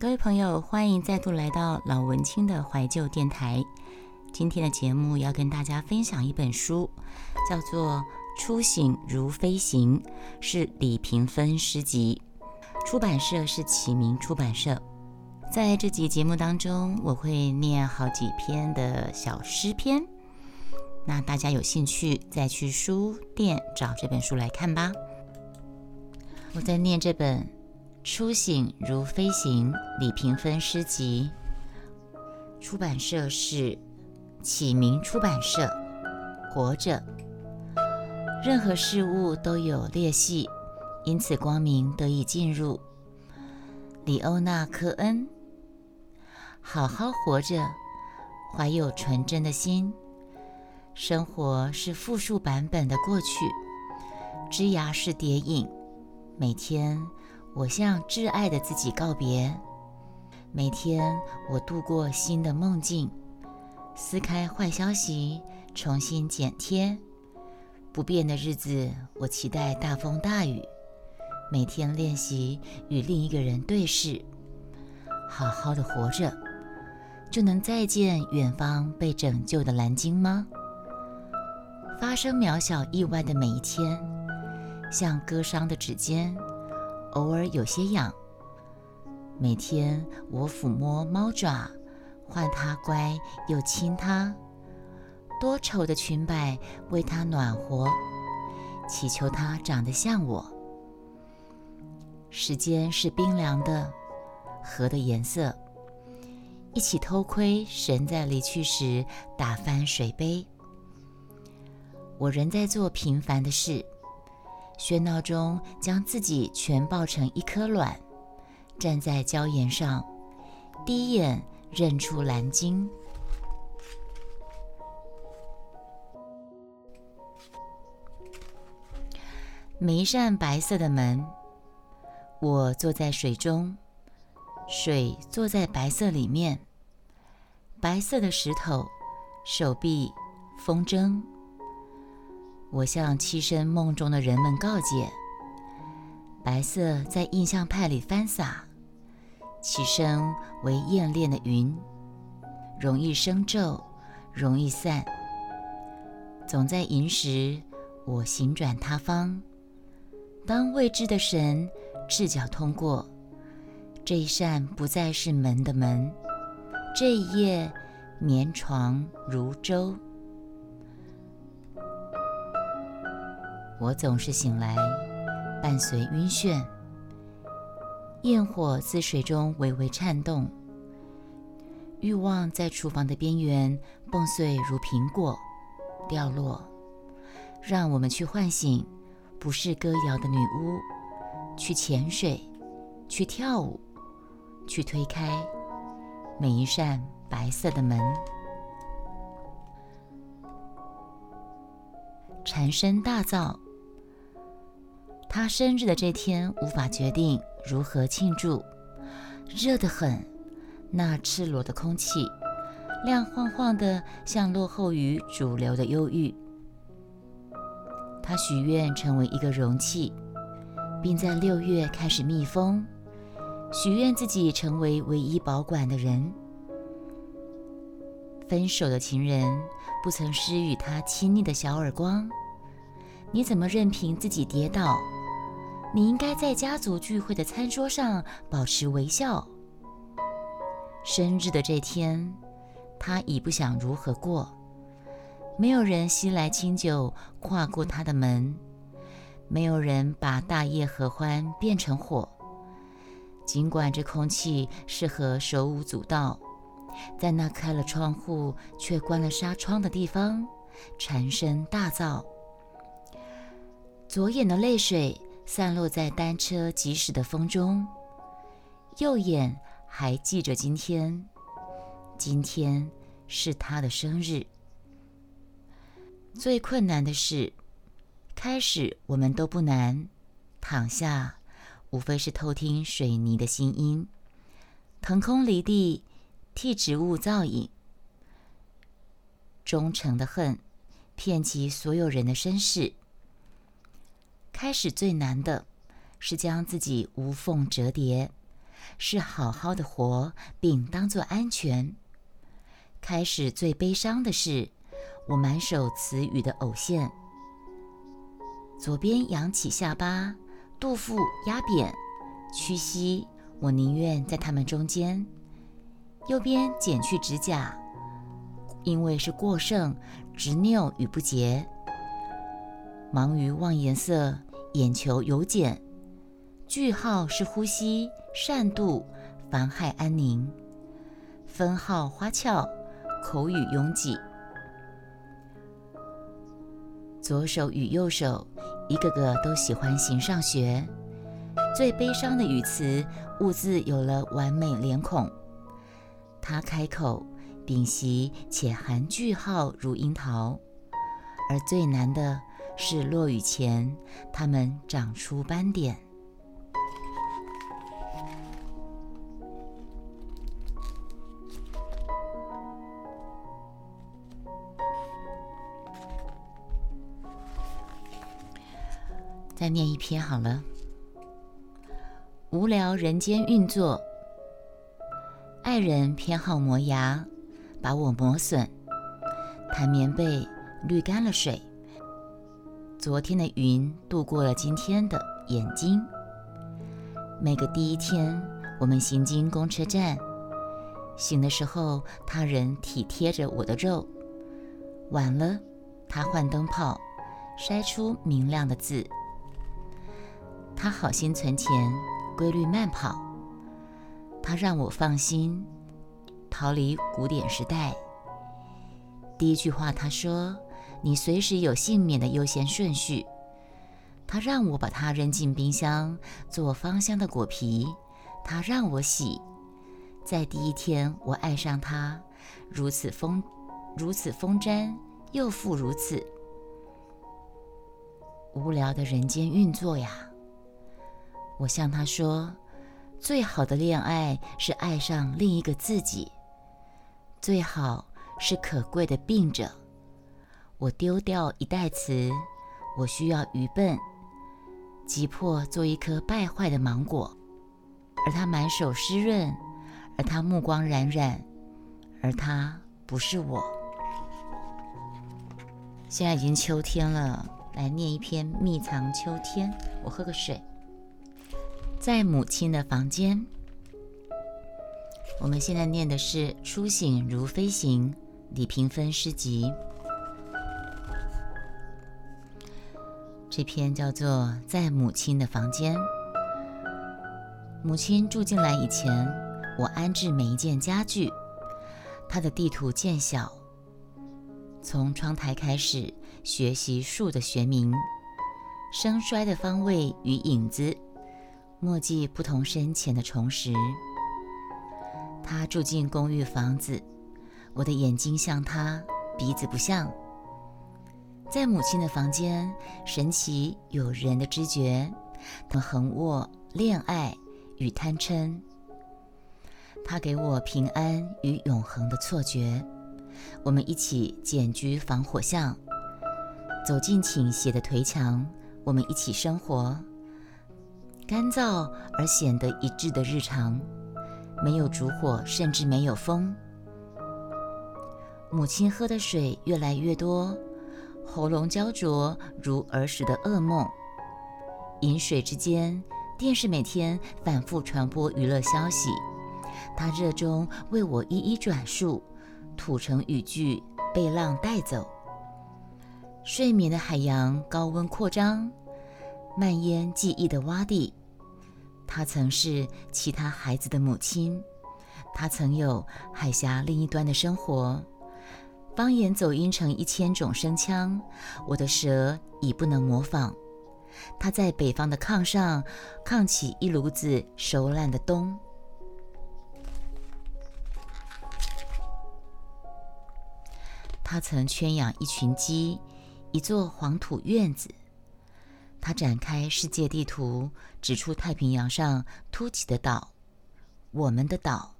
各位朋友，欢迎再度来到老文青的怀旧电台。今天的节目要跟大家分享一本书，叫做《初醒如飞行》，是李平芬诗集，出版社是启明出版社。在这集节目当中，我会念好几篇的小诗篇，那大家有兴趣再去书店找这本书来看吧。我在念这本。初醒如飞行，李平芬诗集，出版社是启明出版社。活着，任何事物都有裂隙，因此光明得以进入。李欧娜·科恩，好好活着，怀有纯真的心。生活是复数版本的过去，枝芽是蝶影，每天。我向挚爱的自己告别。每天，我度过新的梦境，撕开坏消息，重新剪贴。不变的日子，我期待大风大雨。每天练习与另一个人对视，好好的活着，就能再见远方被拯救的蓝鲸吗？发生渺小意外的每一天，像割伤的指尖。偶尔有些痒。每天我抚摸猫爪，唤它乖，又亲它。多丑的裙摆为它暖和，祈求它长得像我。时间是冰凉的，河的颜色。一起偷窥神在离去时打翻水杯。我仍在做平凡的事。喧闹中，将自己全抱成一颗卵，站在礁岩上，第一眼认出蓝鲸。每一扇白色的门，我坐在水中，水坐在白色里面，白色的石头，手臂，风筝。我向栖身梦中的人们告诫：白色在印象派里翻洒，起身为艳恋的云，容易生皱，容易散。总在寅时，我行转他方。当未知的神赤脚通过这一扇，不再是门的门。这一夜，绵床如舟。我总是醒来，伴随晕眩，焰火自水中微微颤动，欲望在厨房的边缘蹦碎如苹果掉落。让我们去唤醒不是歌谣的女巫，去潜水，去跳舞，去推开每一扇白色的门。蝉声大噪。他生日的这天，无法决定如何庆祝。热得很，那赤裸的空气，亮晃晃的，像落后于主流的忧郁。他许愿成为一个容器，并在六月开始密封。许愿自己成为唯一保管的人。分手的情人不曾施予他亲昵的小耳光。你怎么任凭自己跌倒？你应该在家族聚会的餐桌上保持微笑。生日的这天，他已不想如何过。没有人吸来清酒，跨过他的门；没有人把大叶合欢变成火。尽管这空气适合手舞足蹈，在那开了窗户却关了纱窗的地方，蝉声大噪。左眼的泪水。散落在单车疾驶的风中，右眼还记着今天。今天是他的生日。最困难的是，开始我们都不难，躺下无非是偷听水泥的心音，腾空离地，替植物造影。忠诚的恨，骗及所有人的身世。开始最难的是将自己无缝折叠，是好好的活，并当作安全。开始最悲伤的是，我满手词语的偶现。左边扬起下巴，肚腹压扁，屈膝，我宁愿在他们中间。右边剪去指甲，因为是过剩，执拗与不洁。忙于望颜色，眼球有茧。句号是呼吸，善度，妨害安宁。分号花俏，口语拥挤。左手与右手，一个个都喜欢行上学。最悲伤的语词，兀自有了完美脸孔。他开口，屏息且含句号如樱桃。而最难的是落雨前，它们长出斑点。再念一篇好了。无聊人间运作，爱人偏好磨牙，把我磨损。弹棉被，滤干了水。昨天的云度过了今天的眼睛。每个第一天，我们行经公车站，醒的时候，他人体贴着我的肉。晚了，他换灯泡，筛出明亮的字。他好心存钱，规律慢跑。他让我放心，逃离古典时代。第一句话，他说：“你随时有幸免的优先顺序。”他让我把它扔进冰箱做芳香的果皮。他让我洗。在第一天，我爱上他，如此风，如此风沾，又复如此无聊的人间运作呀。我向他说：“最好的恋爱是爱上另一个自己，最好是可贵的病者。我丢掉一代词，我需要愚笨，急迫做一颗败坏的芒果。而他满手湿润，而他目光冉冉，而他不是我。现在已经秋天了，来念一篇《密藏秋天》。我喝个水。”在母亲的房间。我们现在念的是《初醒如飞行》李平芬诗集，这篇叫做《在母亲的房间》。母亲住进来以前，我安置每一件家具。她的地图渐小，从窗台开始学习树的学名、生衰的方位与影子。墨迹不同深浅的重拾。他住进公寓房子，我的眼睛像她，鼻子不像。在母亲的房间，神奇有人的知觉，他横卧恋爱与贪嗔。他给我平安与永恒的错觉。我们一起简居防火巷，走进倾斜的颓墙，我们一起生活。干燥而显得一致的日常，没有烛火，甚至没有风。母亲喝的水越来越多，喉咙焦灼如儿时的噩梦。饮水之间，电视每天反复传播娱乐消息，他热衷为我一一转述，吐成语句被浪带走。睡眠的海洋高温扩张，蔓延记忆的洼地。她曾是其他孩子的母亲，她曾有海峡另一端的生活。方言走音成一千种声腔，我的舌已不能模仿。她在北方的炕上炕起一炉子熟烂的冬。他曾圈养一群鸡，一座黄土院子。他展开世界地图，指出太平洋上凸起的岛，我们的岛。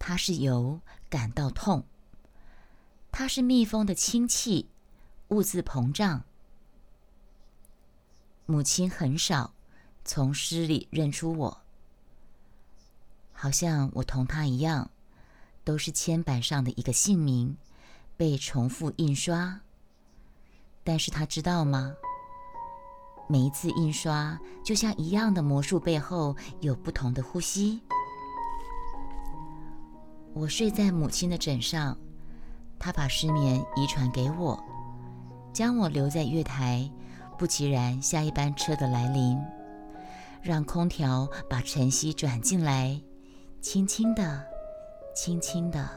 他是由感到痛。他是蜜蜂的亲戚，兀自膨胀。母亲很少从诗里认出我。好像我同他一样，都是铅板上的一个姓名，被重复印刷。但是他知道吗？每一次印刷，就像一样的魔术背后有不同的呼吸。我睡在母亲的枕上，他把失眠遗传给我，将我留在月台，不期然下一班车的来临，让空调把晨曦转进来，轻轻的，轻轻的，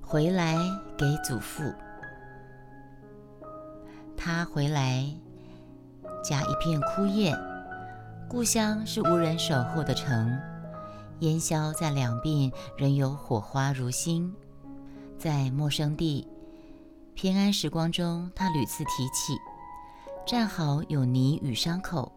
回来给祖父。他回来，家一片枯叶，故乡是无人守候的城。烟消在两鬓，仍有火花如新。在陌生地，偏安时光中，他屡次提起，站好有泥与伤口，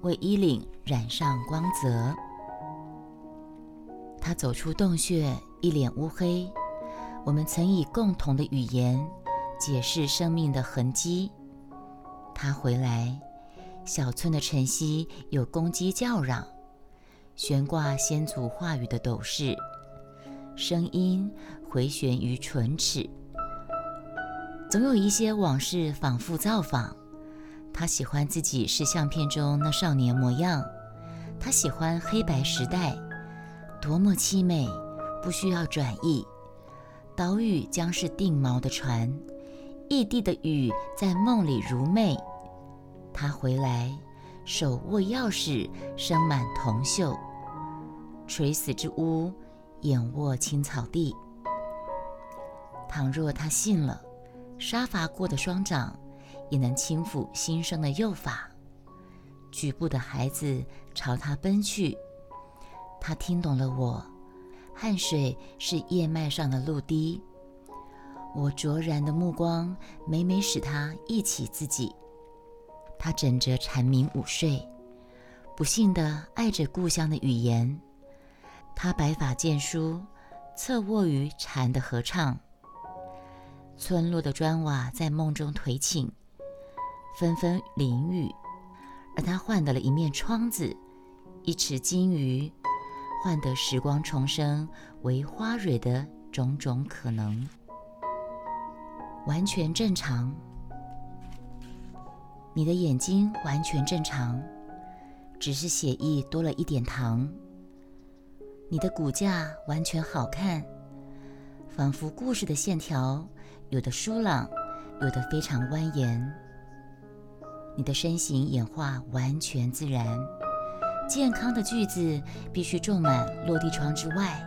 为衣领染上光泽。他走出洞穴，一脸乌黑。我们曾以共同的语言解释生命的痕迹。他回来，小村的晨曦有公鸡叫嚷。悬挂先祖话语的斗室，声音回旋于唇齿。总有一些往事反复造访。他喜欢自己是相片中那少年模样。他喜欢黑白时代，多么凄美，不需要转译。岛屿将是定锚的船，异地的雨在梦里如魅。他回来，手握钥匙，生满铜锈。垂死之屋，眼卧青草地。倘若他信了，杀伐过的双掌也能轻抚新生的幼发。举步的孩子朝他奔去，他听懂了我。汗水是叶脉上的露滴，我卓然的目光每每使他忆起自己。他枕着蝉鸣午睡，不幸的爱着故乡的语言。他白发见书，侧卧于蝉的合唱。村落的砖瓦在梦中颓倾，纷纷淋雨，而他换得了一面窗子，一池金鱼，换得时光重生为花蕊的种种可能，完全正常。你的眼睛完全正常，只是血液多了一点糖。你的骨架完全好看，仿佛故事的线条，有的疏朗，有的非常蜿蜒。你的身形演化完全自然，健康的句子必须种满落地窗之外。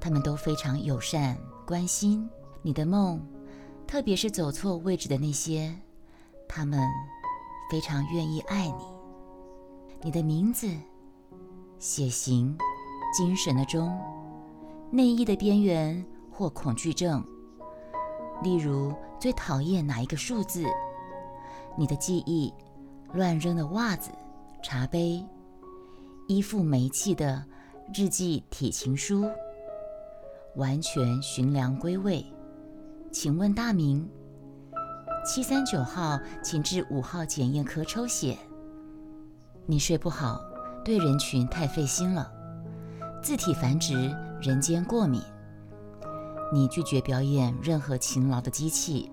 他们都非常友善、关心你的梦，特别是走错位置的那些，他们非常愿意爱你。你的名字，血型。精神的钟，内衣的边缘或恐惧症，例如最讨厌哪一个数字？你的记忆，乱扔的袜子、茶杯，依附煤气的日记、铁情书，完全寻良归位。请问大名？七三九号，请至五号检验科抽血。你睡不好，对人群太费心了。自体繁殖，人间过敏。你拒绝表演任何勤劳的机器。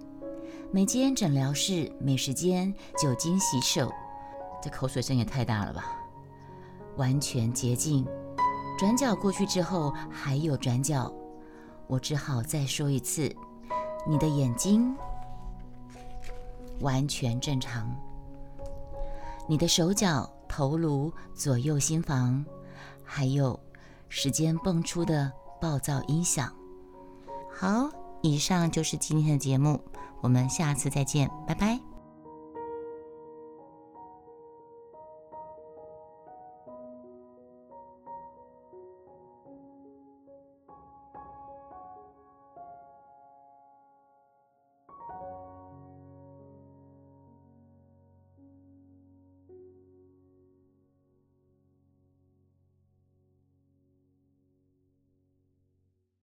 每间诊疗室每时间酒精洗手。这口水声也太大了吧！完全洁净。转角过去之后还有转角，我只好再说一次：你的眼睛完全正常。你的手脚、头颅、左右心房，还有。时间蹦出的暴躁音响。好，以上就是今天的节目，我们下次再见，拜拜。